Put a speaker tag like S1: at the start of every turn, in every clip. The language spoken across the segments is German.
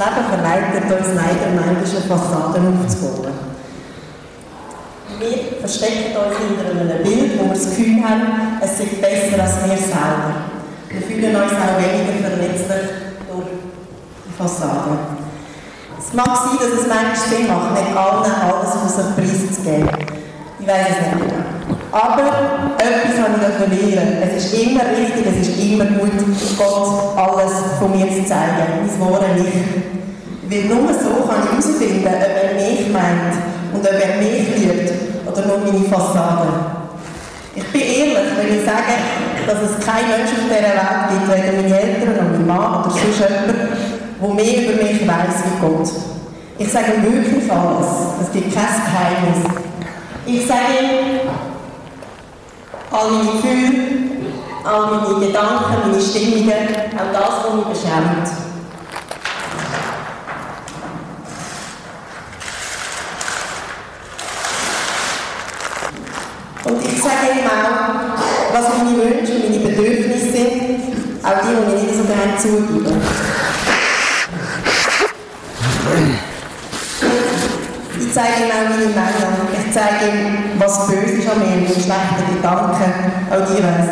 S1: Leben verleitet uns leider manchmal Fassaden aufzubauen. Wir verstecken uns hinter einem Bild, wo wir das Gefühl haben, es sei besser als wir selber. Wir fühlen uns auch weniger verletzlich durch die Fassade. Es mag sein, dass es manchmal Sinn macht, nicht allen alles von sich preiszugeben. Ich weiß es nicht. Aber etwas habe ich verlieren. Es ist immer richtig, es ist immer gut, Gott alles von mir zu zeigen, mein wahres Licht. Weil nur so kann ich herausfinden, ob er mich meint und ob er mich liebt oder nur meine Fassade. Ich bin ehrlich, wenn ich sage, dass es keinen Menschen auf dieser Welt gibt, weder meine Eltern und mein Mann oder sonst jemand, der mehr über mich weiß wie Gott. Ich sage wirklich alles. Es gibt kein Geheimnis. Ich sage all meine Gefühle, all meine Gedanken, meine Stimmungen, auch das, was mich beschämt. Und ich sage ihm auch, was meine Wünsche und meine Bedürfnisse sind, auch die, die ich nicht so gerne zugebe. Ich zeige ihm auch meine Männer. Ich zeige ihm, was böse ist an mir, meine schlechten Gedanken. Auch die weiss.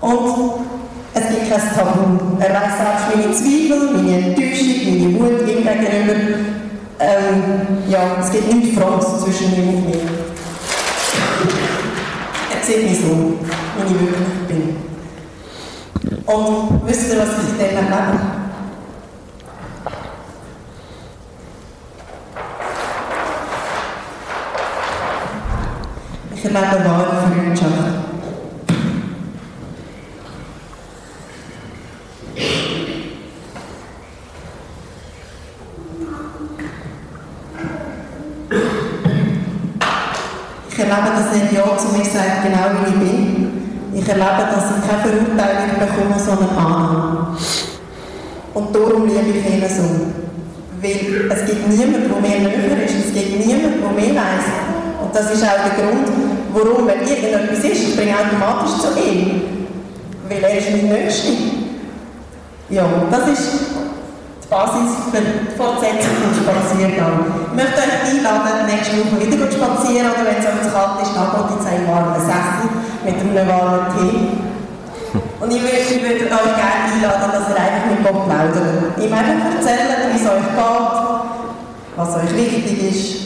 S1: Und es gibt kein Tabu. Er weiß selbst meine Zweifel, meine Enttäuschung, meine Wut ihm gegenüber. Ähm, ja, es gibt nichts Fremdes zwischen ihm und mir. Er sieht mich so, wie ich wirklich bin. Und wisst ihr, was ich in dem erlebe? Ich erlebe wahre Freundschaft. Ich erlebe, dass er Ja zu mir sagt, genau wie ich bin. Ich erlebe, dass ich keine Verurteilung bekomme, sondern Annahme. Und darum liebe ich ihn so. Weil es gibt niemanden, der mir näher ist. Es gibt niemanden, der mehr weiss. Und das ist auch der Grund, warum, wenn irgendetwas ist, ich springe automatisch zu ihm. Weil er ist mein Nächster. Ja, das ist die Basis für die Fortsetzung vom Spaziergang. Ich möchte euch einladen, nächste Woche wieder zu spazieren oder wenn es euch zu kalt ist, dann geht in einen warmen Sessel mit einem warmen Tee. Und ich würde, euch gerne einladen, dass ihr einfach mit Gott plaudert. Ihm einfach erzählen, wie es euch geht, was euch wichtig ist.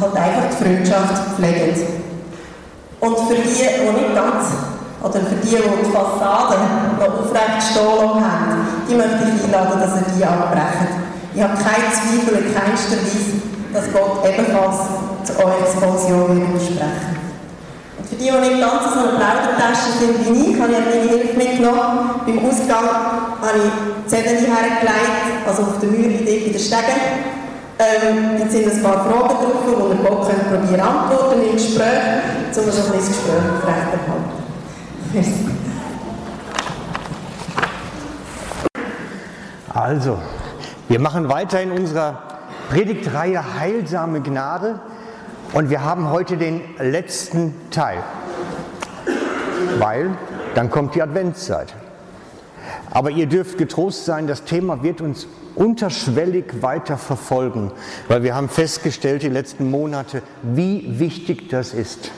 S1: Halt einfach die Freundschaft pflegt. Und für die, die nicht ganz oder für die, die die Fassade noch aufrecht stehen haben, die möchte ich einladen, dass ihr die abbrechen. Ich habe keinen Zweifel in keinster Weise, dass Gott ebenfalls zu Pension wird sprechen. Für die, die nicht ganz so eine Plaudertasche sind wie ich, habe ich meine Hilfe mitgenommen. Beim Ausgang habe ich Zettel hergelegt, also auf der Mühle in der Stege. Ähm, jetzt sind ein paar Fragen drauf, die ihr Gott könnt probieren antworten im Gespräch, um so ein bisschen das Gespräch aufrechterhalten.
S2: Also, wir machen weiter in unserer Predigtreihe Heilsame Gnade und wir haben heute den letzten Teil, weil dann kommt die Adventszeit. Aber ihr dürft getrost sein, das Thema wird uns unterschwellig weiter verfolgen, weil wir haben festgestellt die letzten Monate, wie wichtig das ist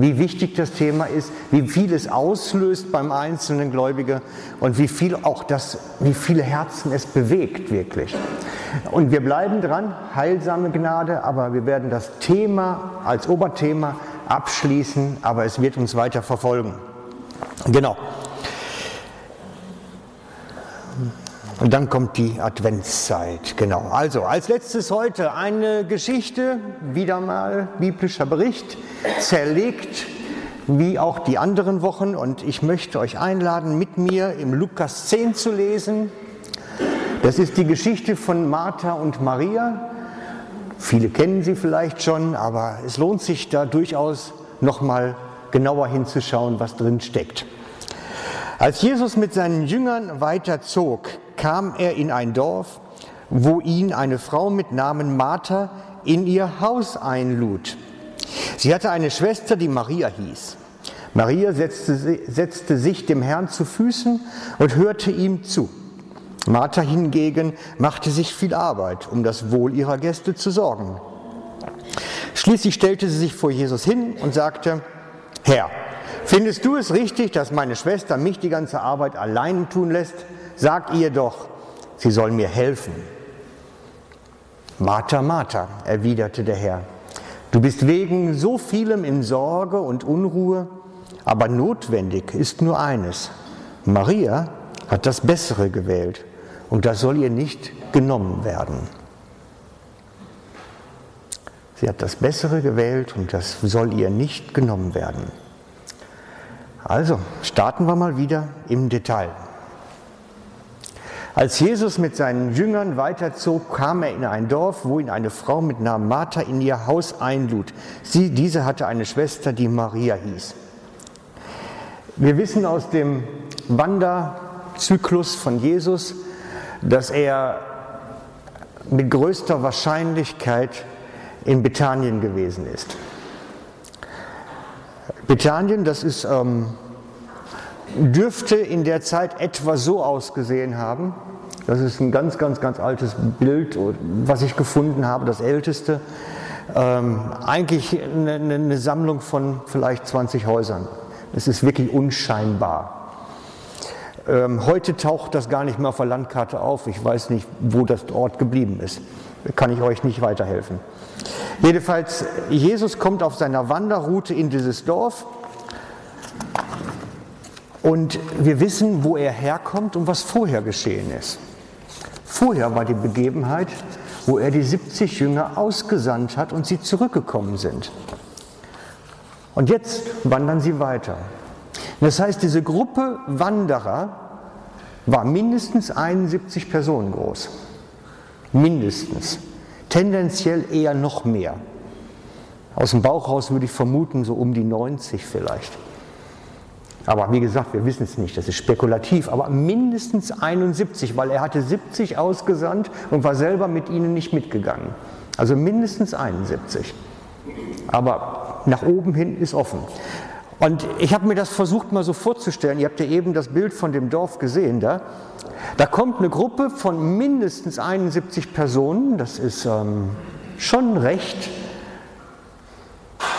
S2: wie wichtig das Thema ist, wie viel es auslöst beim einzelnen Gläubiger und wie viel auch das, wie viele Herzen es bewegt wirklich. Und wir bleiben dran, heilsame Gnade, aber wir werden das Thema als Oberthema abschließen, aber es wird uns weiter verfolgen. Genau. Und dann kommt die Adventszeit, genau. Also als letztes heute eine Geschichte, wieder mal biblischer Bericht, zerlegt wie auch die anderen Wochen. Und ich möchte euch einladen, mit mir im Lukas 10 zu lesen. Das ist die Geschichte von Martha und Maria. Viele kennen sie vielleicht schon, aber es lohnt sich da durchaus nochmal genauer hinzuschauen, was drin steckt. Als Jesus mit seinen Jüngern weiterzog, kam er in ein Dorf, wo ihn eine Frau mit Namen Martha in ihr Haus einlud. Sie hatte eine Schwester, die Maria hieß. Maria setzte, setzte sich dem Herrn zu Füßen und hörte ihm zu. Martha hingegen machte sich viel Arbeit, um das Wohl ihrer Gäste zu sorgen. Schließlich stellte sie sich vor Jesus hin und sagte, Herr, findest du es richtig, dass meine Schwester mich die ganze Arbeit allein tun lässt? Sag ihr doch, sie soll mir helfen. Martha, Martha, erwiderte der Herr, du bist wegen so vielem in Sorge und Unruhe, aber notwendig ist nur eines. Maria hat das Bessere gewählt und das soll ihr nicht genommen werden. Sie hat das Bessere gewählt und das soll ihr nicht genommen werden. Also starten wir mal wieder im Detail. Als Jesus mit seinen Jüngern weiterzog, kam er in ein Dorf, wo ihn eine Frau mit Namen Martha in ihr Haus einlud. Sie, diese hatte eine Schwester, die Maria hieß. Wir wissen aus dem Wanderzyklus von Jesus, dass er mit größter Wahrscheinlichkeit in Bethanien gewesen ist. Bethanien, das ist, ähm, dürfte in der Zeit etwa so ausgesehen haben. Das ist ein ganz, ganz, ganz altes Bild, was ich gefunden habe, das älteste. Ähm, eigentlich eine, eine Sammlung von vielleicht 20 Häusern. Es ist wirklich unscheinbar. Ähm, heute taucht das gar nicht mehr auf der Landkarte auf. Ich weiß nicht, wo das Ort geblieben ist. Kann ich euch nicht weiterhelfen. Jedenfalls, Jesus kommt auf seiner Wanderroute in dieses Dorf und wir wissen, wo er herkommt und was vorher geschehen ist. Vorher war die Begebenheit, wo er die 70 Jünger ausgesandt hat und sie zurückgekommen sind. Und jetzt wandern sie weiter. Das heißt, diese Gruppe Wanderer war mindestens 71 Personen groß. Mindestens. Tendenziell eher noch mehr. Aus dem Bauch raus würde ich vermuten, so um die 90 vielleicht. Aber wie gesagt, wir wissen es nicht, das ist spekulativ, aber mindestens 71, weil er hatte 70 ausgesandt und war selber mit ihnen nicht mitgegangen. Also mindestens 71. Aber nach oben hin ist offen. Und ich habe mir das versucht mal so vorzustellen. Ihr habt ja eben das Bild von dem Dorf gesehen da. Da kommt eine Gruppe von mindestens 71 Personen, das ist ähm, schon recht,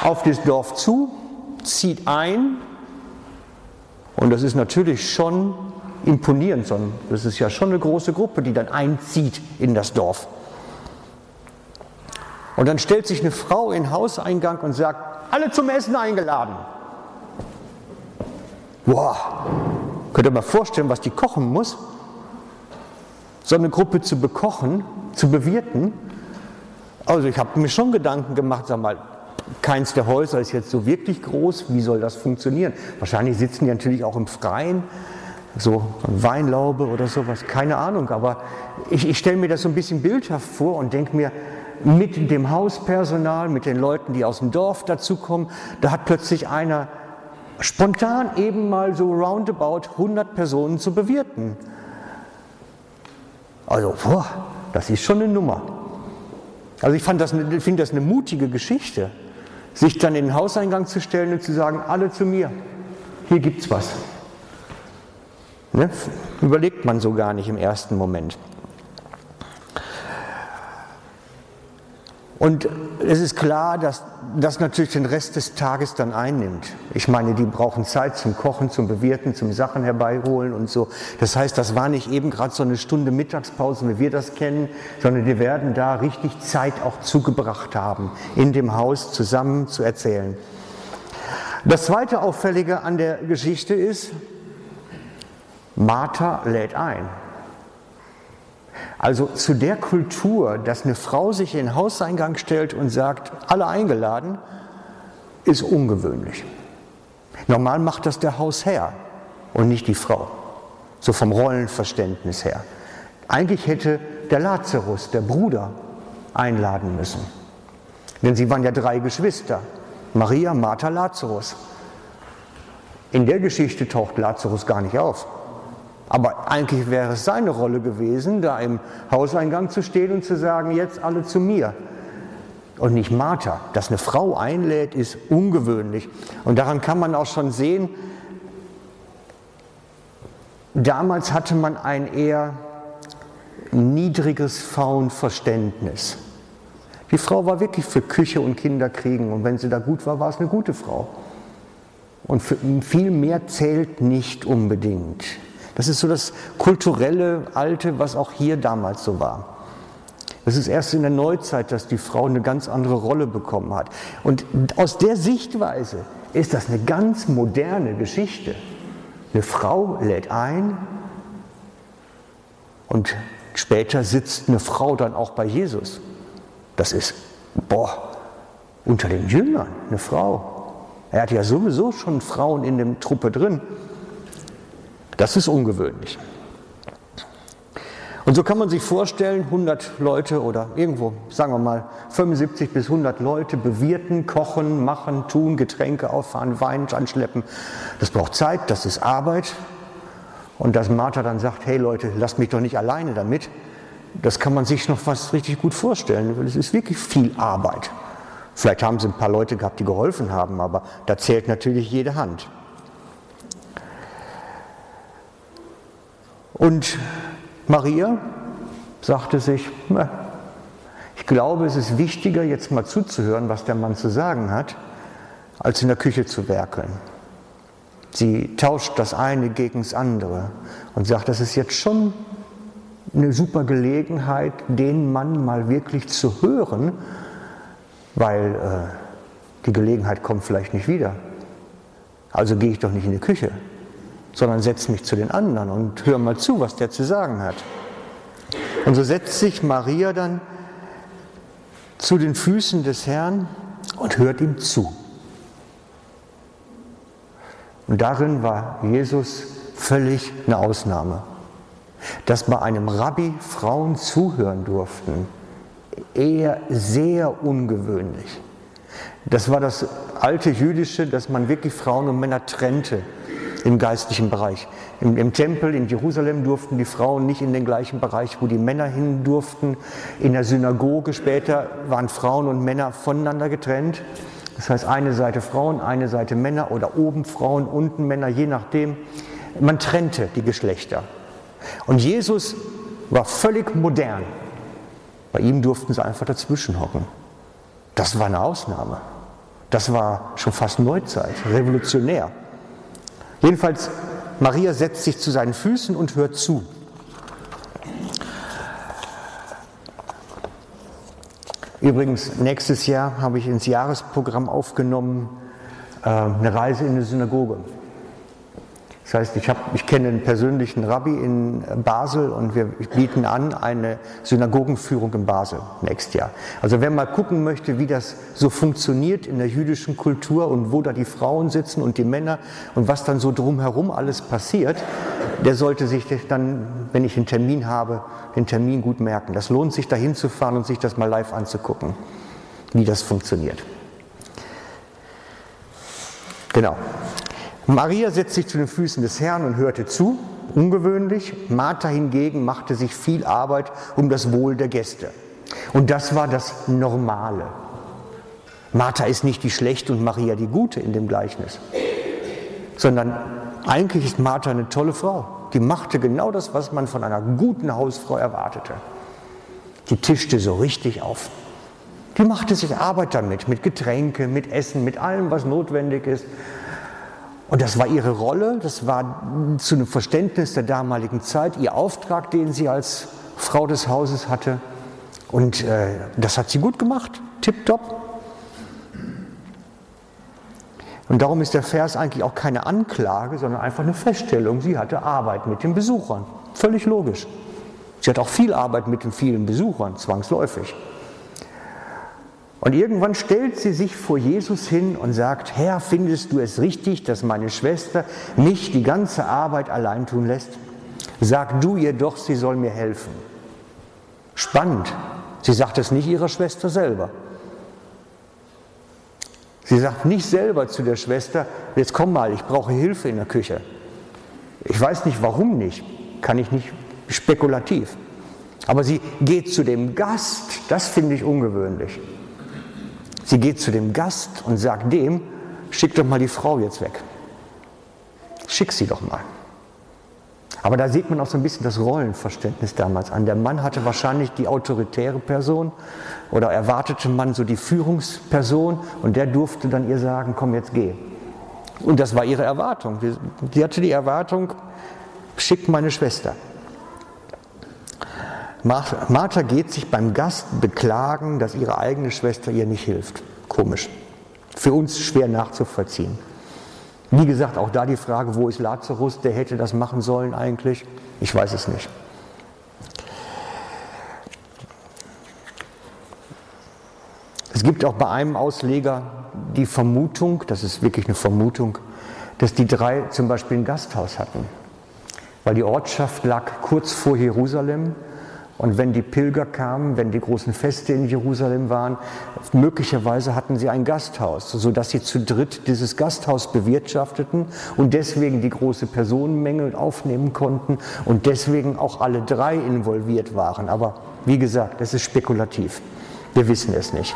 S2: auf das Dorf zu, zieht ein. Und das ist natürlich schon imponierend, sondern das ist ja schon eine große Gruppe, die dann einzieht in das Dorf. Und dann stellt sich eine Frau in den Hauseingang und sagt, alle zum Essen eingeladen. Boah, könnt ihr mal vorstellen, was die kochen muss? So eine Gruppe zu bekochen, zu bewirten. Also ich habe mir schon Gedanken gemacht, sag mal, keins der Häuser ist jetzt so wirklich groß, wie soll das funktionieren? Wahrscheinlich sitzen die natürlich auch im Freien, so Weinlaube oder sowas, keine Ahnung, aber ich, ich stelle mir das so ein bisschen bildhaft vor und denke mir, mit dem Hauspersonal, mit den Leuten, die aus dem Dorf dazukommen. Da hat plötzlich einer spontan eben mal so roundabout 100 Personen zu bewirten. Also, boah, das ist schon eine Nummer. Also ich das, finde das eine mutige Geschichte, sich dann in den Hauseingang zu stellen und zu sagen, alle zu mir, hier gibt's was. Ne? Überlegt man so gar nicht im ersten Moment. Und es ist klar, dass das natürlich den Rest des Tages dann einnimmt. Ich meine, die brauchen Zeit zum Kochen, zum Bewirten, zum Sachen herbeiholen und so. Das heißt, das war nicht eben gerade so eine Stunde Mittagspause, wie wir das kennen, sondern die werden da richtig Zeit auch zugebracht haben, in dem Haus zusammen zu erzählen. Das zweite Auffällige an der Geschichte ist, Martha lädt ein. Also zu der Kultur, dass eine Frau sich in den Hauseingang stellt und sagt, alle eingeladen, ist ungewöhnlich. Normal macht das der Hausherr und nicht die Frau, so vom Rollenverständnis her. Eigentlich hätte der Lazarus, der Bruder, einladen müssen. Denn sie waren ja drei Geschwister, Maria, Martha, Lazarus. In der Geschichte taucht Lazarus gar nicht auf. Aber eigentlich wäre es seine Rolle gewesen, da im Hauseingang zu stehen und zu sagen, jetzt alle zu mir. und nicht Martha. Dass eine Frau einlädt, ist ungewöhnlich. Und daran kann man auch schon sehen, damals hatte man ein eher niedriges Frauenverständnis. Die Frau war wirklich für Küche und Kinderkriegen und wenn sie da gut war, war es eine gute Frau. Und viel mehr zählt nicht unbedingt. Das ist so das kulturelle Alte, was auch hier damals so war. Es ist erst in der Neuzeit, dass die Frau eine ganz andere Rolle bekommen hat. Und aus der Sichtweise ist das eine ganz moderne Geschichte. Eine Frau lädt ein und später sitzt eine Frau dann auch bei Jesus. Das ist, boah, unter den Jüngern eine Frau. Er hat ja sowieso schon Frauen in der Truppe drin. Das ist ungewöhnlich. Und so kann man sich vorstellen, 100 Leute oder irgendwo, sagen wir mal, 75 bis 100 Leute bewirten, kochen, machen, tun, Getränke auffahren, Wein anschleppen. Das braucht Zeit, das ist Arbeit. Und dass Martha dann sagt, hey Leute, lasst mich doch nicht alleine damit, das kann man sich noch was richtig gut vorstellen, weil es ist wirklich viel Arbeit. Vielleicht haben sie ein paar Leute gehabt, die geholfen haben, aber da zählt natürlich jede Hand. Und Maria sagte sich, ich glaube, es ist wichtiger, jetzt mal zuzuhören, was der Mann zu sagen hat, als in der Küche zu werkeln. Sie tauscht das eine gegen das andere und sagt, das ist jetzt schon eine super Gelegenheit, den Mann mal wirklich zu hören, weil äh, die Gelegenheit kommt vielleicht nicht wieder. Also gehe ich doch nicht in die Küche sondern setze mich zu den anderen und höre mal zu, was der zu sagen hat. Und so setzt sich Maria dann zu den Füßen des Herrn und hört ihm zu. Und darin war Jesus völlig eine Ausnahme. Dass bei einem Rabbi Frauen zuhören durften, eher sehr ungewöhnlich. Das war das alte Jüdische, dass man wirklich Frauen und Männer trennte im geistlichen Bereich. Im, Im, Tempel in Jerusalem durften die Frauen nicht in den gleichen Bereich, wo die Männer hin durften. In der Synagoge später waren Frauen und Männer voneinander getrennt. Das heißt, eine Seite Frauen, eine Seite Männer oder oben Frauen, unten Männer, je nachdem. Man trennte die Geschlechter. Und Jesus war völlig modern. Bei ihm durften sie einfach dazwischen hocken. Das war eine Ausnahme. Das war schon fast Neuzeit, revolutionär. Jedenfalls, Maria setzt sich zu seinen Füßen und hört zu. Übrigens, nächstes Jahr habe ich ins Jahresprogramm aufgenommen äh, eine Reise in eine Synagoge. Das heißt, ich, hab, ich kenne einen persönlichen Rabbi in Basel und wir bieten an eine Synagogenführung in Basel nächstes Jahr. Also wer mal gucken möchte, wie das so funktioniert in der jüdischen Kultur und wo da die Frauen sitzen und die Männer und was dann so drumherum alles passiert, der sollte sich dann, wenn ich einen Termin habe, den Termin gut merken. Das lohnt sich, da hinzufahren und sich das mal live anzugucken, wie das funktioniert. Genau. Maria setzte sich zu den Füßen des Herrn und hörte zu, ungewöhnlich. Martha hingegen machte sich viel Arbeit um das Wohl der Gäste. Und das war das Normale. Martha ist nicht die Schlechte und Maria die Gute in dem Gleichnis, sondern eigentlich ist Martha eine tolle Frau. Die machte genau das, was man von einer guten Hausfrau erwartete. Die tischte so richtig auf. Die machte sich Arbeit damit, mit Getränke, mit Essen, mit allem, was notwendig ist. Und das war ihre Rolle, das war zu einem Verständnis der damaligen Zeit ihr Auftrag, den sie als Frau des Hauses hatte. Und äh, das hat sie gut gemacht, tipptopp. Und darum ist der Vers eigentlich auch keine Anklage, sondern einfach eine Feststellung. Sie hatte Arbeit mit den Besuchern. Völlig logisch. Sie hat auch viel Arbeit mit den vielen Besuchern, zwangsläufig. Und irgendwann stellt sie sich vor Jesus hin und sagt, Herr, findest du es richtig, dass meine Schwester mich die ganze Arbeit allein tun lässt? Sag du ihr doch, sie soll mir helfen. Spannend. Sie sagt es nicht ihrer Schwester selber. Sie sagt nicht selber zu der Schwester, jetzt komm mal, ich brauche Hilfe in der Küche. Ich weiß nicht, warum nicht, kann ich nicht spekulativ. Aber sie geht zu dem Gast, das finde ich ungewöhnlich. Sie geht zu dem Gast und sagt dem, schick doch mal die Frau jetzt weg. Schick sie doch mal. Aber da sieht man auch so ein bisschen das Rollenverständnis damals an. Der Mann hatte wahrscheinlich die autoritäre Person oder erwartete man so die Führungsperson und der durfte dann ihr sagen, komm jetzt geh. Und das war ihre Erwartung. Sie hatte die Erwartung, schick meine Schwester. Martha geht sich beim Gast beklagen, dass ihre eigene Schwester ihr nicht hilft. Komisch. Für uns schwer nachzuvollziehen. Wie gesagt, auch da die Frage, wo ist Lazarus, der hätte das machen sollen eigentlich? Ich weiß es nicht. Es gibt auch bei einem Ausleger die Vermutung, das ist wirklich eine Vermutung, dass die drei zum Beispiel ein Gasthaus hatten. Weil die Ortschaft lag kurz vor Jerusalem und wenn die Pilger kamen, wenn die großen Feste in Jerusalem waren, möglicherweise hatten sie ein Gasthaus, sodass sie zu dritt dieses Gasthaus bewirtschafteten und deswegen die große Personenmenge aufnehmen konnten und deswegen auch alle drei involviert waren. Aber wie gesagt, es ist spekulativ. Wir wissen es nicht.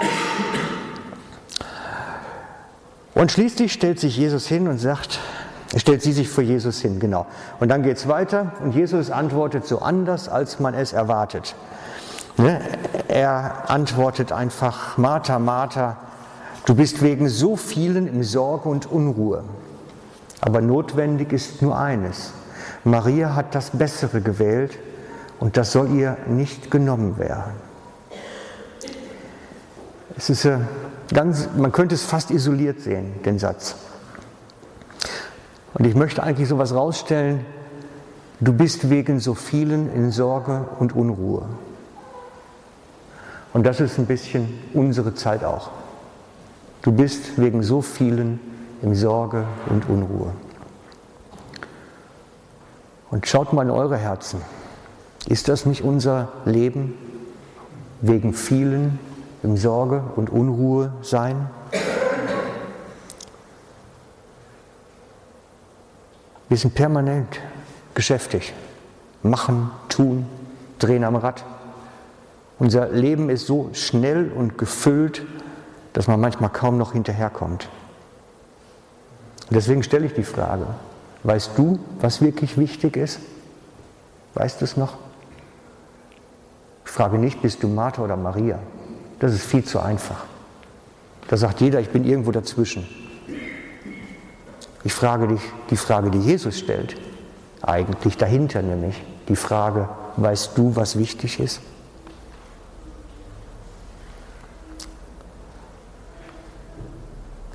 S2: Und schließlich stellt sich Jesus hin und sagt, stellt sie sich vor Jesus hin, genau. Und dann geht es weiter und Jesus antwortet so anders, als man es erwartet. Ne? Er antwortet einfach, Martha, Martha, du bist wegen so vielen in Sorge und Unruhe. Aber notwendig ist nur eines. Maria hat das Bessere gewählt und das soll ihr nicht genommen werden. Es ist ganz, man könnte es fast isoliert sehen, den Satz. Und ich möchte eigentlich sowas rausstellen, du bist wegen so vielen in Sorge und Unruhe. Und das ist ein bisschen unsere Zeit auch. Du bist wegen so vielen in Sorge und Unruhe. Und schaut mal in eure Herzen. Ist das nicht unser Leben, wegen vielen in Sorge und Unruhe sein? Wir sind permanent geschäftig. Machen, tun, drehen am Rad. Unser Leben ist so schnell und gefüllt, dass man manchmal kaum noch hinterherkommt. Deswegen stelle ich die Frage, weißt du, was wirklich wichtig ist? Weißt du es noch? Ich frage nicht, bist du Martha oder Maria? Das ist viel zu einfach. Da sagt jeder, ich bin irgendwo dazwischen. Ich frage dich die Frage, die Jesus stellt, eigentlich dahinter nämlich die Frage, weißt du, was wichtig ist?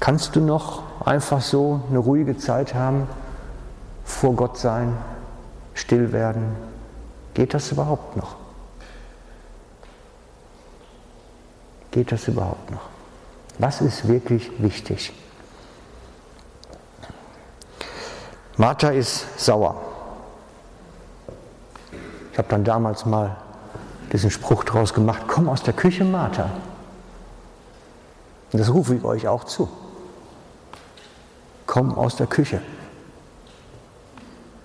S2: Kannst du noch einfach so eine ruhige Zeit haben, vor Gott sein, still werden? Geht das überhaupt noch? Geht das überhaupt noch? Was ist wirklich wichtig? Martha ist sauer. Ich habe dann damals mal diesen Spruch draus gemacht, komm aus der Küche, Martha. Und das rufe ich euch auch zu. Komm aus der Küche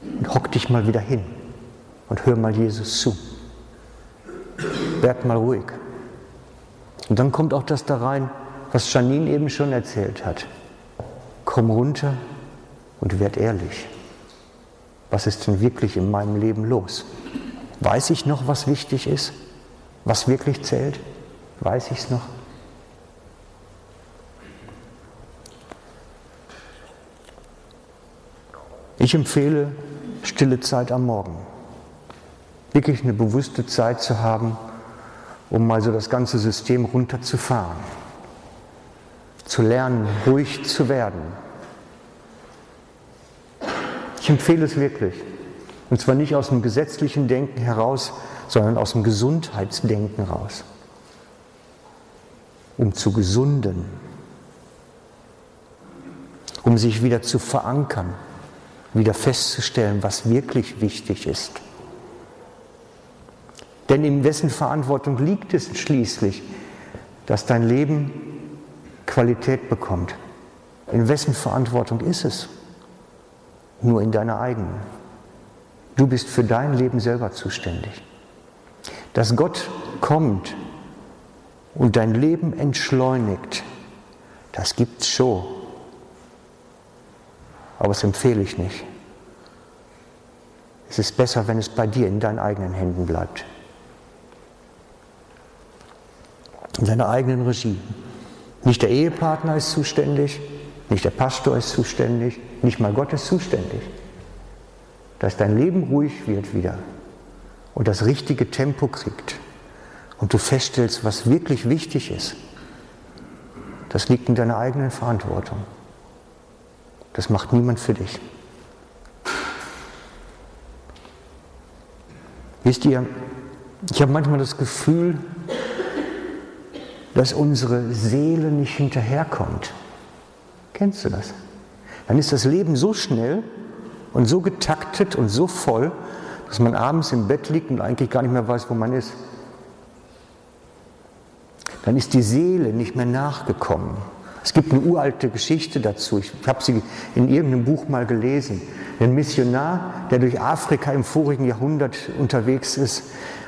S2: und hock dich mal wieder hin und hör mal Jesus zu. Werd mal ruhig. Und dann kommt auch das da rein, was Janine eben schon erzählt hat. Komm runter und werd ehrlich. Was ist denn wirklich in meinem Leben los? Weiß ich noch, was wichtig ist? Was wirklich zählt? Weiß ich es noch? Ich empfehle stille Zeit am Morgen. Wirklich eine bewusste Zeit zu haben, um mal so das ganze System runterzufahren. Zu lernen, ruhig zu werden, ich empfehle es wirklich. Und zwar nicht aus dem gesetzlichen Denken heraus, sondern aus dem Gesundheitsdenken heraus. Um zu gesunden. Um sich wieder zu verankern, wieder festzustellen, was wirklich wichtig ist. Denn in wessen Verantwortung liegt es schließlich, dass dein Leben Qualität bekommt? In wessen Verantwortung ist es? Nur in deiner eigenen. Du bist für dein Leben selber zuständig. Dass Gott kommt und dein Leben entschleunigt, Das gibt's schon. Aber das empfehle ich nicht. Es ist besser, wenn es bei dir in deinen eigenen Händen bleibt. In deiner eigenen Regie. Nicht der Ehepartner ist zuständig, nicht der Pastor ist zuständig, nicht mal Gott ist zuständig. Dass dein Leben ruhig wird wieder und das richtige Tempo kriegt und du feststellst, was wirklich wichtig ist. Das liegt in deiner eigenen Verantwortung. Das macht niemand für dich. Wisst ihr, ich habe manchmal das Gefühl, dass unsere Seele nicht hinterherkommt. Kennst du das? Dann ist das Leben so schnell und so getaktet und so voll, dass man abends im Bett liegt und eigentlich gar nicht mehr weiß, wo man ist. Dann ist die Seele nicht mehr nachgekommen. Es gibt eine uralte Geschichte dazu. Ich habe sie in irgendeinem Buch mal gelesen. Ein Missionar, der durch Afrika im vorigen Jahrhundert unterwegs ist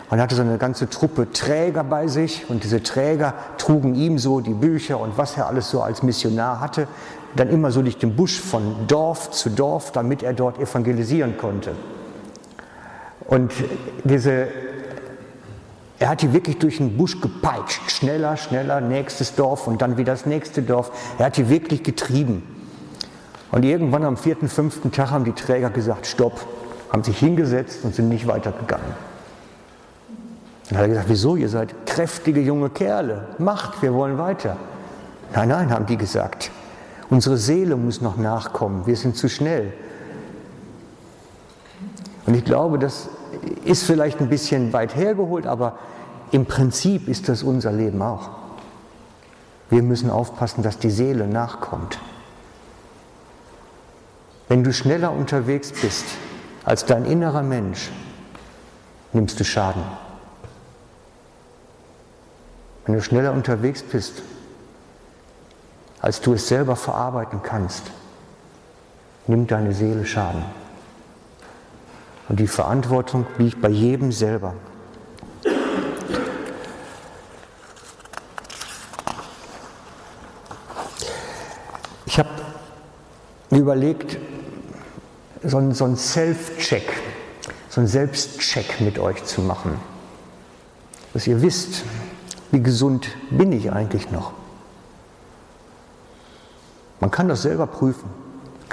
S2: und hatte so eine ganze Truppe Träger bei sich und diese Träger trugen ihm so die Bücher und was er alles so als Missionar hatte, dann immer so durch den Busch von Dorf zu Dorf, damit er dort evangelisieren konnte. Und diese, er hat die wirklich durch den Busch gepeitscht, schneller, schneller, nächstes Dorf und dann wieder das nächste Dorf. Er hat die wirklich getrieben. Und irgendwann am vierten, fünften Tag haben die Träger gesagt, stopp, haben sich hingesetzt und sind nicht weitergegangen. Dann hat er gesagt, wieso, ihr seid kräftige junge Kerle, macht, wir wollen weiter. Nein, nein, haben die gesagt, unsere Seele muss noch nachkommen, wir sind zu schnell. Und ich glaube, das ist vielleicht ein bisschen weit hergeholt, aber im Prinzip ist das unser Leben auch. Wir müssen aufpassen, dass die Seele nachkommt. Wenn du schneller unterwegs bist als dein innerer Mensch, nimmst du Schaden. Wenn du schneller unterwegs bist, als du es selber verarbeiten kannst, nimmt deine Seele Schaden. Und die Verantwortung liegt bei jedem selber. Ich habe überlegt, so einen, so Self-Check, so einen Selbstcheck mit euch zu machen. Dass ihr wisst, wie gesund bin ich eigentlich noch? Man kann das selber prüfen.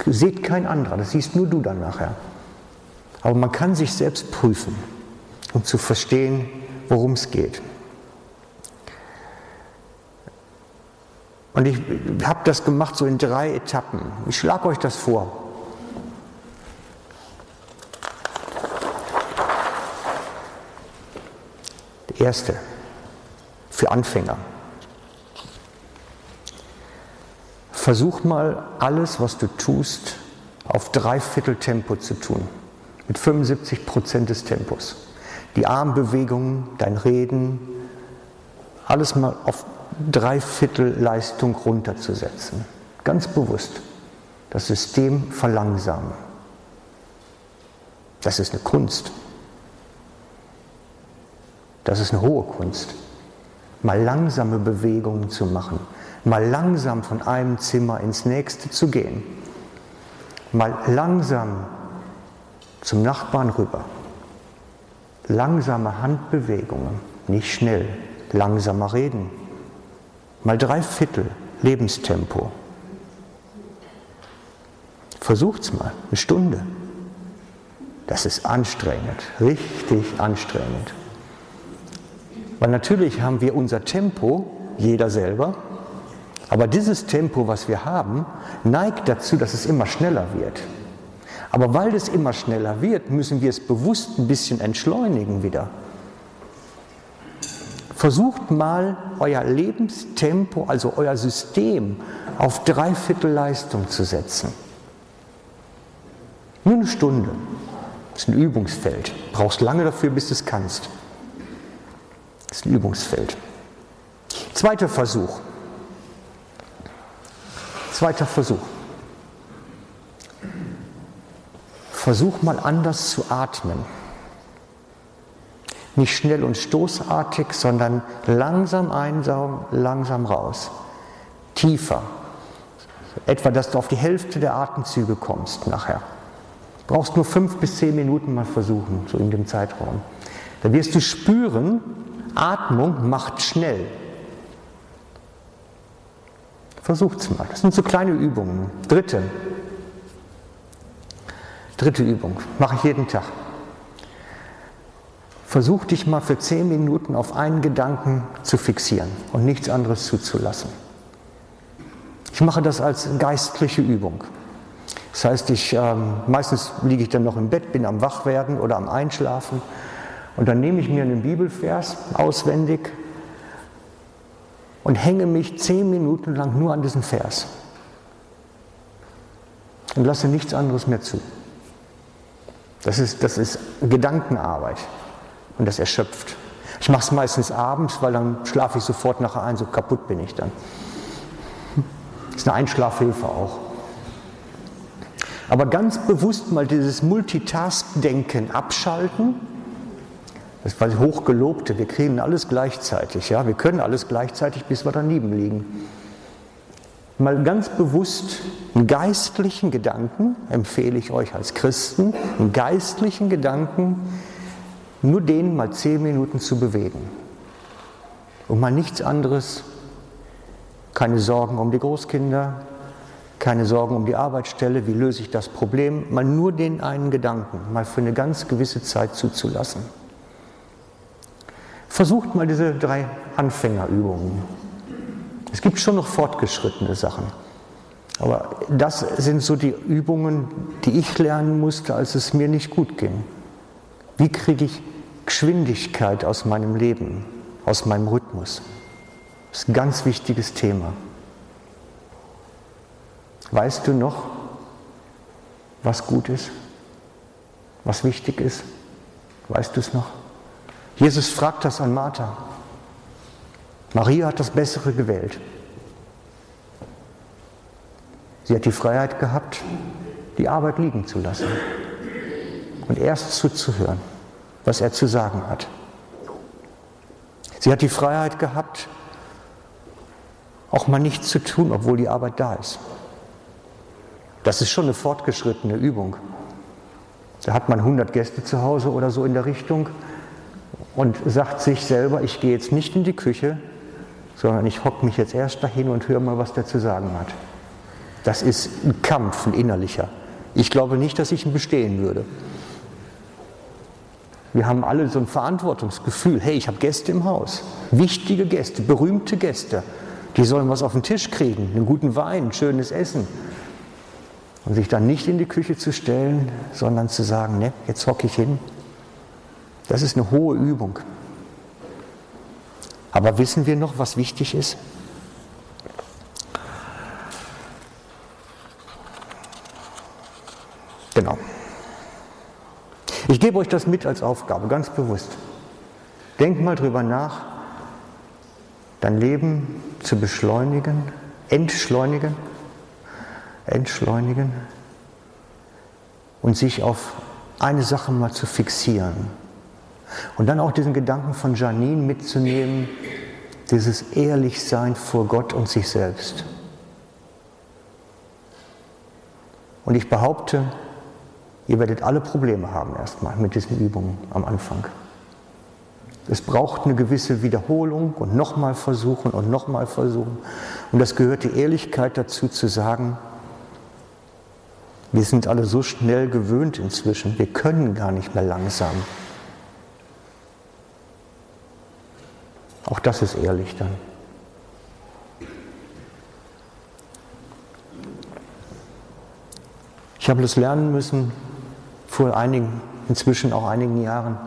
S2: Seht kein anderer, das siehst nur du dann nachher. Aber man kann sich selbst prüfen, um zu verstehen, worum es geht. Und ich habe das gemacht so in drei Etappen. Ich schlage euch das vor. Die erste für Anfänger. Versuch mal alles, was du tust, auf Dreiviertel Tempo zu tun, mit 75 Prozent des Tempos. Die Armbewegungen, dein Reden, alles mal auf Dreiviertel Leistung runterzusetzen. Ganz bewusst das System verlangsamen. Das ist eine Kunst. Das ist eine hohe Kunst mal langsame Bewegungen zu machen, mal langsam von einem Zimmer ins nächste zu gehen, mal langsam zum Nachbarn rüber, langsame Handbewegungen, nicht schnell, langsamer reden, mal drei Viertel Lebenstempo. Versucht's mal, eine Stunde. Das ist anstrengend, richtig anstrengend. Weil natürlich haben wir unser Tempo, jeder selber, aber dieses Tempo, was wir haben, neigt dazu, dass es immer schneller wird. Aber weil es immer schneller wird, müssen wir es bewusst ein bisschen entschleunigen wieder. Versucht mal euer Lebenstempo, also euer System, auf Dreiviertel Leistung zu setzen. Nur eine Stunde. Das ist ein Übungsfeld. Brauchst lange dafür, bis du es kannst. Das ist ein Übungsfeld. Zweiter Versuch. Zweiter Versuch. Versuch mal anders zu atmen. Nicht schnell und stoßartig, sondern langsam einsaugen, langsam raus. Tiefer, Etwa, dass du auf die Hälfte der Atemzüge kommst nachher. Brauchst nur fünf bis zehn Minuten mal versuchen, so in dem Zeitraum. Da wirst du spüren, Atmung macht schnell. Versucht's mal. Das sind so kleine Übungen. Dritte. Dritte Übung. Mache ich jeden Tag. Versuch dich mal für zehn Minuten auf einen Gedanken zu fixieren und nichts anderes zuzulassen. Ich mache das als geistliche Übung. Das heißt, ich, ähm, meistens liege ich dann noch im Bett, bin am Wachwerden oder am Einschlafen und dann nehme ich mir einen Bibelvers auswendig und hänge mich zehn Minuten lang nur an diesen Vers und lasse nichts anderes mehr zu. Das ist, das ist Gedankenarbeit und das erschöpft. Ich mache es meistens abends, weil dann schlafe ich sofort nachher ein, so kaputt bin ich dann. Das ist eine Einschlafhilfe auch. Aber ganz bewusst mal dieses Multitask-Denken abschalten das war hochgelobte, wir kriegen alles gleichzeitig. Ja? Wir können alles gleichzeitig, bis wir daneben liegen. Mal ganz bewusst einen geistlichen Gedanken, empfehle ich euch als Christen, einen geistlichen Gedanken, nur den mal zehn Minuten zu bewegen. Und mal nichts anderes, keine Sorgen um die Großkinder, keine Sorgen um die Arbeitsstelle, wie löse ich das Problem, mal nur den einen Gedanken, mal für eine ganz gewisse Zeit zuzulassen. Versucht mal diese drei Anfängerübungen. Es gibt schon noch fortgeschrittene Sachen. Aber das sind so die Übungen, die ich lernen musste, als es mir nicht gut ging. Wie kriege ich Geschwindigkeit aus meinem Leben, aus meinem Rhythmus? Das ist ein ganz wichtiges Thema. Weißt du noch, was gut ist? Was wichtig ist? Weißt du es noch? Jesus fragt das an Martha. Maria hat das Bessere gewählt. Sie hat die Freiheit gehabt, die Arbeit liegen zu lassen und erst zuzuhören, was er zu sagen hat. Sie hat die Freiheit gehabt, auch mal nichts zu tun, obwohl die Arbeit da ist. Das ist schon eine fortgeschrittene Übung. Da hat man 100 Gäste zu Hause oder so in der Richtung und sagt sich selber, ich gehe jetzt nicht in die Küche, sondern ich hocke mich jetzt erst dahin und höre mal, was der zu sagen hat. Das ist ein Kampf, ein innerlicher. Ich glaube nicht, dass ich ihn bestehen würde. Wir haben alle so ein Verantwortungsgefühl. Hey, ich habe Gäste im Haus. Wichtige Gäste, berühmte Gäste. Die sollen was auf den Tisch kriegen, einen guten Wein, ein schönes Essen. Und sich dann nicht in die Küche zu stellen, sondern zu sagen, ne, jetzt hocke ich hin das ist eine hohe Übung. Aber wissen wir noch, was wichtig ist? Genau. Ich gebe euch das mit als Aufgabe, ganz bewusst. Denkt mal drüber nach, dein Leben zu beschleunigen, entschleunigen, entschleunigen und sich auf eine Sache mal zu fixieren. Und dann auch diesen Gedanken von Janine mitzunehmen, dieses Ehrlichsein vor Gott und sich selbst. Und ich behaupte, ihr werdet alle Probleme haben erstmal mit diesen Übungen am Anfang. Es braucht eine gewisse Wiederholung und nochmal versuchen und nochmal versuchen. Und das gehört die Ehrlichkeit dazu zu sagen, wir sind alle so schnell gewöhnt inzwischen, wir können gar nicht mehr langsam. Auch das ist ehrlich dann. Ich habe das lernen müssen vor einigen, inzwischen auch einigen Jahren,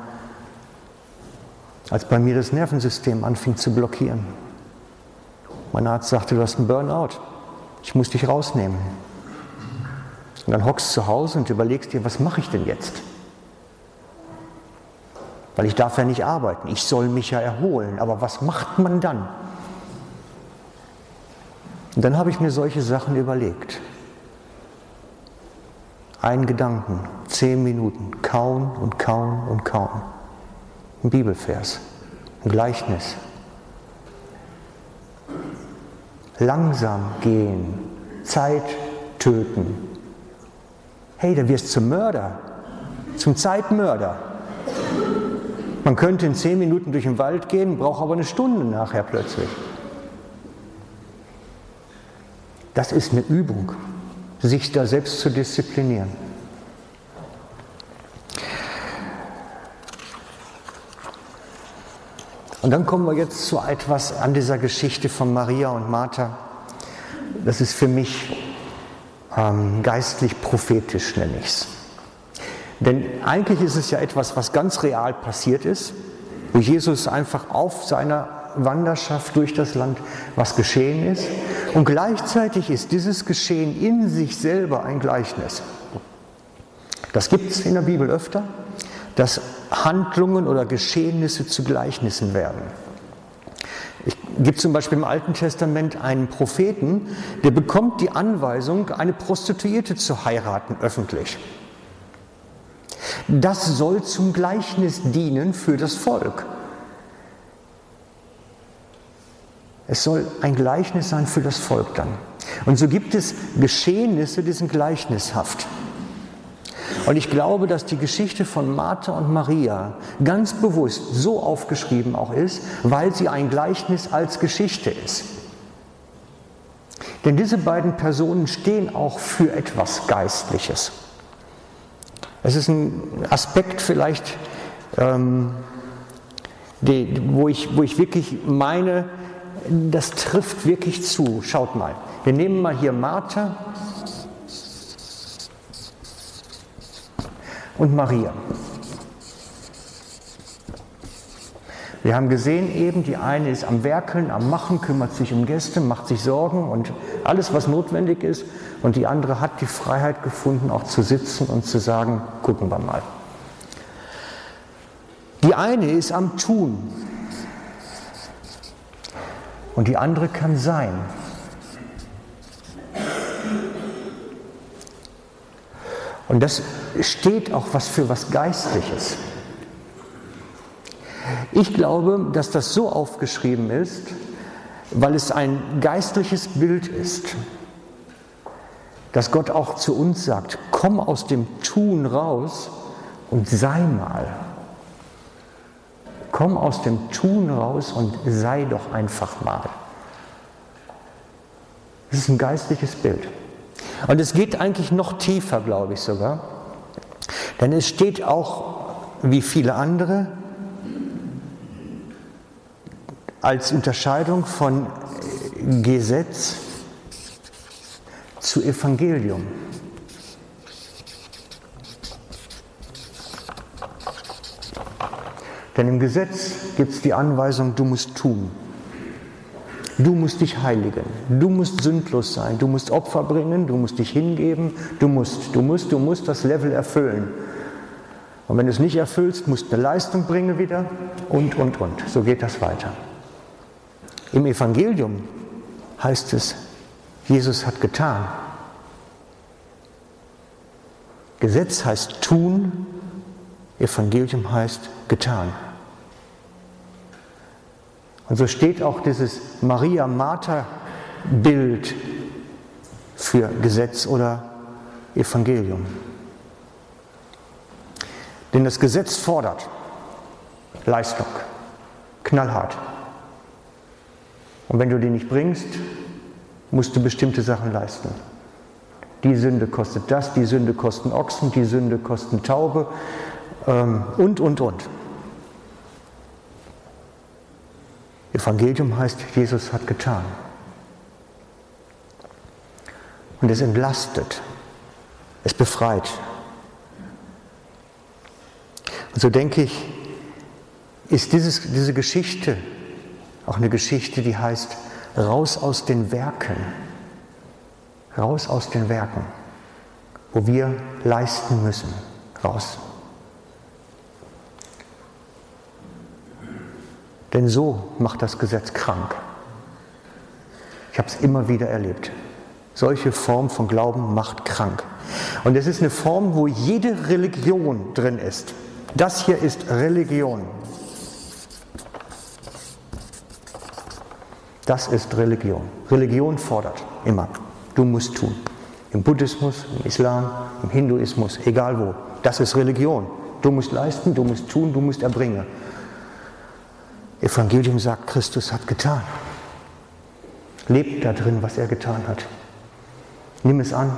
S2: als bei mir das Nervensystem anfing zu blockieren. Mein Arzt sagte, du hast einen Burnout, ich muss dich rausnehmen. Und dann hockst du zu Hause und überlegst dir, was mache ich denn jetzt? Weil ich darf ja nicht arbeiten, ich soll mich ja erholen, aber was macht man dann? Und dann habe ich mir solche Sachen überlegt. Ein Gedanken, zehn Minuten, kauen und kauen und kauen. Ein Bibelvers, ein Gleichnis. Langsam gehen, Zeit töten. Hey, da wirst du zum Mörder, zum Zeitmörder. Man könnte in zehn Minuten durch den Wald gehen, braucht aber eine Stunde nachher plötzlich. Das ist eine Übung, sich da selbst zu disziplinieren. Und dann kommen wir jetzt zu etwas an dieser Geschichte von Maria und Martha. Das ist für mich ähm, geistlich prophetisch, nenne ich es. Denn eigentlich ist es ja etwas, was ganz real passiert ist, wo Jesus einfach auf seiner Wanderschaft durch das Land was geschehen ist. Und gleichzeitig ist dieses Geschehen in sich selber ein Gleichnis. Das gibt es in der Bibel öfter, dass Handlungen oder Geschehnisse zu Gleichnissen werden. Es gibt zum Beispiel im Alten Testament einen Propheten, der bekommt die Anweisung, eine Prostituierte zu heiraten öffentlich. Das soll zum Gleichnis dienen für das Volk. Es soll ein Gleichnis sein für das Volk dann. Und so gibt es Geschehnisse, die sind gleichnishaft. Und ich glaube, dass die Geschichte von Martha und Maria ganz bewusst so aufgeschrieben auch ist, weil sie ein Gleichnis als Geschichte ist. Denn diese beiden Personen stehen auch für etwas Geistliches. Es ist ein Aspekt vielleicht, ähm, die, wo, ich, wo ich wirklich meine, das trifft wirklich zu. Schaut mal, wir nehmen mal hier Martha und Maria. Wir haben gesehen eben, die eine ist am Werkeln, am Machen, kümmert sich um Gäste, macht sich Sorgen und alles, was notwendig ist. Und die andere hat die Freiheit gefunden, auch zu sitzen und zu sagen, gucken wir mal. Die eine ist am Tun und die andere kann sein. Und das steht auch was für was Geistliches. Ich glaube, dass das so aufgeschrieben ist, weil es ein geistliches Bild ist, dass Gott auch zu uns sagt, komm aus dem Tun raus und sei mal. Komm aus dem Tun raus und sei doch einfach mal. Das ist ein geistliches Bild. Und es geht eigentlich noch tiefer, glaube ich sogar. Denn es steht auch, wie viele andere, als Unterscheidung von Gesetz zu Evangelium. Denn im Gesetz gibt es die Anweisung, du musst tun. Du musst dich heiligen, du musst sündlos sein, du musst Opfer bringen, du musst dich hingeben, du musst, du musst, du musst das Level erfüllen. Und wenn du es nicht erfüllst, musst du eine Leistung bringen wieder und, und, und. So geht das weiter. Im Evangelium heißt es, Jesus hat getan. Gesetz heißt tun, Evangelium heißt getan. Und so steht auch dieses Maria-Martha-Bild für Gesetz oder Evangelium. Denn das Gesetz fordert Leistung, knallhart. Und wenn du die nicht bringst, musst du bestimmte Sachen leisten. Die Sünde kostet das, die Sünde kosten Ochsen, die Sünde kosten Taube ähm, und, und, und. Evangelium heißt, Jesus hat getan. Und es entlastet, es befreit. Und so denke ich, ist dieses, diese Geschichte auch eine Geschichte, die heißt, raus aus den Werken, raus aus den Werken, wo wir leisten müssen, raus. Denn so macht das Gesetz krank. Ich habe es immer wieder erlebt. Solche Form von Glauben macht krank. Und es ist eine Form, wo jede Religion drin ist. Das hier ist Religion. Das ist Religion. Religion fordert immer. Du musst tun. Im Buddhismus, im Islam, im Hinduismus, egal wo. Das ist Religion. Du musst leisten, du musst tun, du musst erbringen. Evangelium sagt, Christus hat getan. Lebt da drin, was er getan hat. Nimm es an.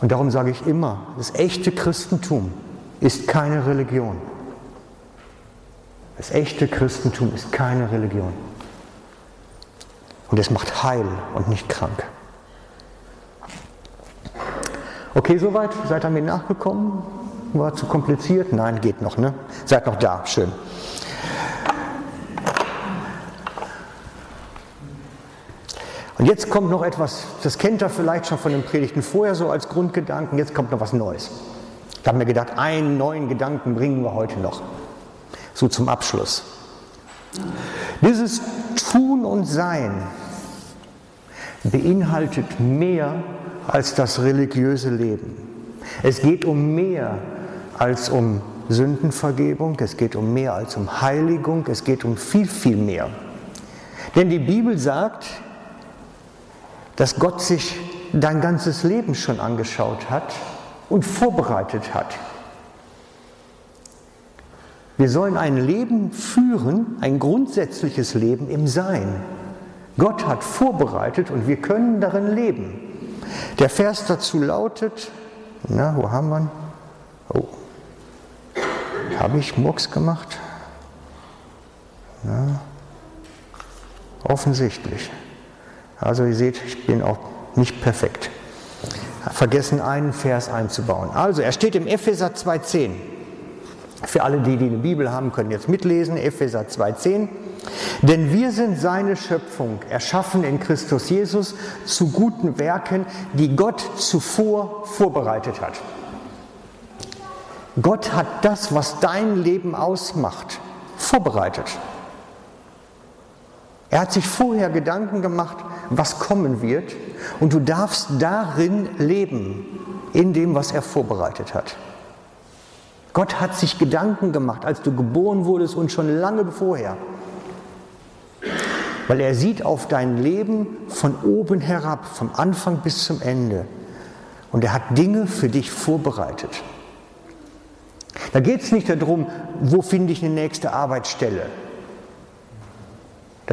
S2: Und darum sage ich immer, das echte Christentum ist keine Religion. Das echte Christentum ist keine Religion. Und es macht heil und nicht krank. Okay, soweit? Seid ihr mir nachgekommen? War zu kompliziert? Nein, geht noch, ne? Seid noch da, schön. Und jetzt kommt noch etwas, das kennt ihr vielleicht schon von den Predigten vorher so als Grundgedanken, jetzt kommt noch was Neues. Da haben wir gedacht, einen neuen Gedanken bringen wir heute noch. So zum Abschluss. Dieses Tun und Sein beinhaltet mehr als das religiöse Leben. Es geht um mehr als um Sündenvergebung, es geht um mehr als um Heiligung, es geht um viel, viel mehr. Denn die Bibel sagt, dass Gott sich dein ganzes Leben schon angeschaut hat und vorbereitet hat. Wir sollen ein Leben führen, ein grundsätzliches Leben im Sein. Gott hat vorbereitet und wir können darin leben. Der Vers dazu lautet, na, wo haben wir ihn? Oh, habe ich Murks gemacht? Na, offensichtlich. Also ihr seht, ich bin auch nicht perfekt. Vergessen einen Vers einzubauen. Also er steht im Epheser 2.10. Für alle, die, die Bibel haben, können jetzt mitlesen, Epheser 2.10. Denn wir sind seine Schöpfung, erschaffen in Christus Jesus zu guten Werken, die Gott zuvor vorbereitet hat. Gott hat das, was dein Leben ausmacht, vorbereitet. Er hat sich vorher Gedanken gemacht, was kommen wird, und du darfst darin leben, in dem, was er vorbereitet hat. Gott hat sich Gedanken gemacht, als du geboren wurdest und schon lange vorher. Weil er sieht auf dein Leben von oben herab, vom Anfang bis zum Ende. Und er hat Dinge für dich vorbereitet. Da geht es nicht darum, wo finde ich eine nächste Arbeitsstelle.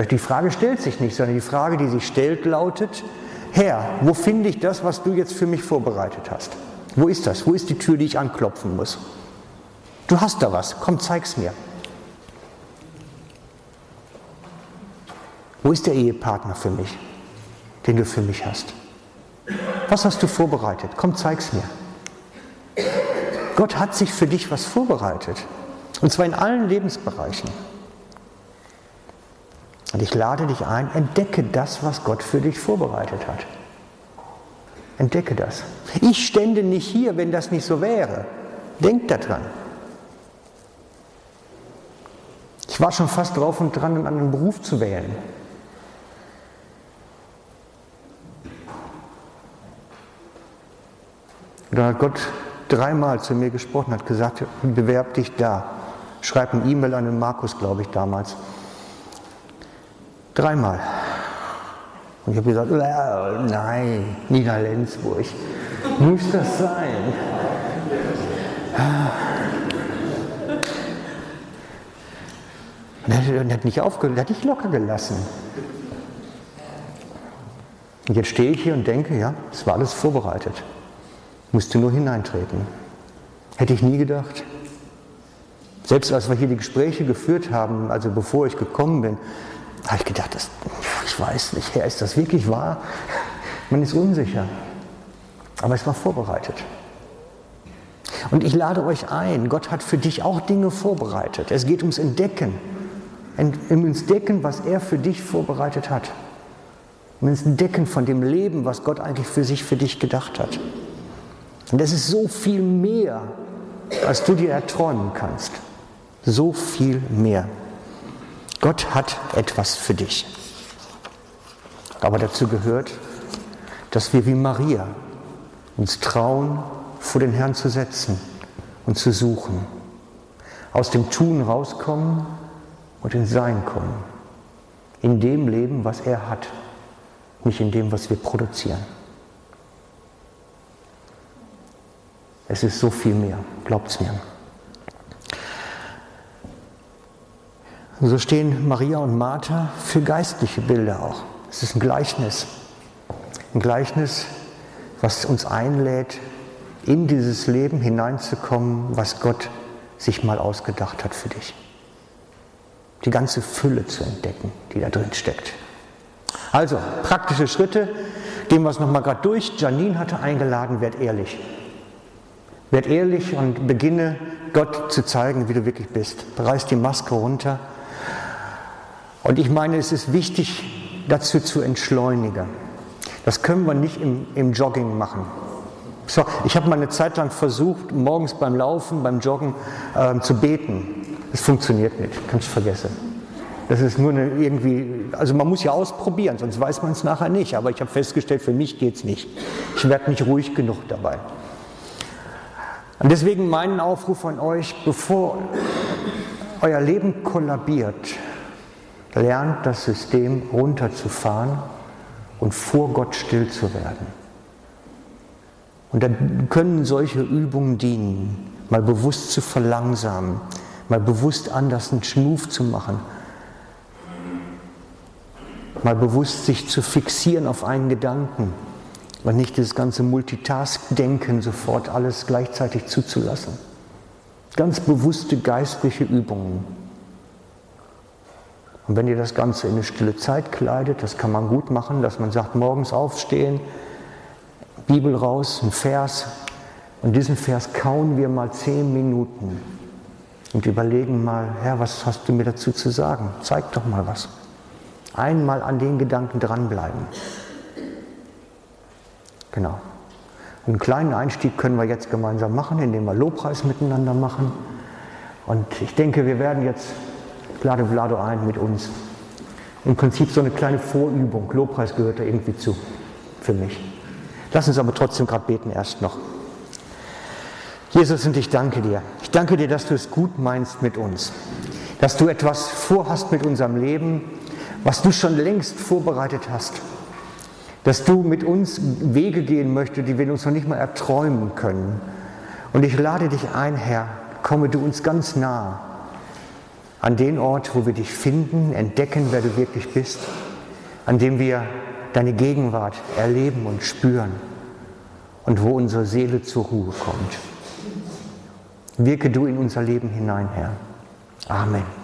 S2: Die Frage stellt sich nicht, sondern die Frage, die sich stellt, lautet, Herr, wo finde ich das, was du jetzt für mich vorbereitet hast? Wo ist das? Wo ist die Tür, die ich anklopfen muss? Du hast da was, komm, zeig's mir. Wo ist der Ehepartner für mich, den du für mich hast? Was hast du vorbereitet? Komm, zeig's mir. Gott hat sich für dich was vorbereitet. Und zwar in allen Lebensbereichen. Und ich lade dich ein, entdecke das, was Gott für dich vorbereitet hat. Entdecke das. Ich stände nicht hier, wenn das nicht so wäre. Denk daran. Ich war schon fast drauf und dran, einen anderen Beruf zu wählen. Da hat Gott dreimal zu mir gesprochen, hat gesagt, bewerb dich da. Schreib ein E-Mail an den Markus, glaube ich, damals. Dreimal. Und ich habe gesagt, äh, nein, Nina Lenzburg, muss das sein? Und er hat nicht aufgehört, hat nicht locker gelassen. Und jetzt stehe ich hier und denke, ja, es war alles vorbereitet. Musste nur hineintreten. Hätte ich nie gedacht. Selbst als wir hier die Gespräche geführt haben, also bevor ich gekommen bin, habe ich gedacht, das, ich weiß nicht, Herr, ist das wirklich wahr? Man ist unsicher. Aber es war vorbereitet. Und ich lade euch ein, Gott hat für dich auch Dinge vorbereitet. Es geht ums Entdecken. Ums Entdecken, was er für dich vorbereitet hat. Ums Entdecken von dem Leben, was Gott eigentlich für sich, für dich gedacht hat. Und das ist so viel mehr, als du dir erträumen kannst. So viel mehr. Gott hat etwas für dich. Aber dazu gehört, dass wir wie Maria uns trauen, vor den Herrn zu setzen und zu suchen. Aus dem Tun rauskommen und ins Sein kommen. In dem Leben, was er hat. nicht in dem, was wir produzieren. Es ist so viel mehr, glaubt es mir. So stehen Maria und Martha für geistliche Bilder auch. Es ist ein Gleichnis. Ein Gleichnis, was uns einlädt, in dieses Leben hineinzukommen, was Gott sich mal ausgedacht hat für dich. Die ganze Fülle zu entdecken, die da drin steckt. Also, praktische Schritte, gehen wir es nochmal gerade durch. Janine hatte eingeladen, werd ehrlich. Werd ehrlich und beginne Gott zu zeigen, wie du wirklich bist. Reiß die Maske runter. Und ich meine, es ist wichtig, dazu zu entschleunigen. Das können wir nicht im, im Jogging machen. So, ich habe mal eine Zeit lang versucht, morgens beim Laufen, beim Joggen äh, zu beten. Das funktioniert nicht, kannst vergessen. Das ist nur eine irgendwie, also man muss ja ausprobieren, sonst weiß man es nachher nicht. Aber ich habe festgestellt, für mich geht es nicht. Ich werde nicht ruhig genug dabei. Und deswegen meinen Aufruf an euch, bevor euer Leben kollabiert, lernt das System runterzufahren und vor Gott still zu werden. Und dann können solche Übungen dienen, mal bewusst zu verlangsamen, mal bewusst anders einen Schnuf zu machen, mal bewusst sich zu fixieren auf einen Gedanken und nicht das ganze Multitask-Denken sofort alles gleichzeitig zuzulassen. Ganz bewusste geistliche Übungen. Und wenn ihr das Ganze in eine stille Zeit kleidet, das kann man gut machen, dass man sagt, morgens aufstehen, Bibel raus, ein Vers. Und diesen Vers kauen wir mal zehn Minuten und überlegen mal, Herr, was hast du mir dazu zu sagen? Zeig doch mal was. Einmal an den Gedanken dranbleiben. Genau. Einen kleinen Einstieg können wir jetzt gemeinsam machen, indem wir Lobpreis miteinander machen. Und ich denke, wir werden jetzt Glade Vlado ein mit uns. Im Prinzip so eine kleine Vorübung. Lobpreis gehört da irgendwie zu, für mich. Lass uns aber trotzdem gerade beten erst noch. Jesus, und ich danke dir. Ich danke dir, dass du es gut meinst mit uns. Dass du etwas vorhast mit unserem Leben, was du schon längst vorbereitet hast. Dass du mit uns Wege gehen möchtest, die wir uns noch nicht mal erträumen können. Und ich lade dich ein, Herr, komme du uns ganz nah an den Ort, wo wir dich finden, entdecken, wer du wirklich bist, an dem wir deine Gegenwart erleben und spüren und wo unsere Seele zur Ruhe kommt. Wirke du in unser Leben hinein, Herr. Amen.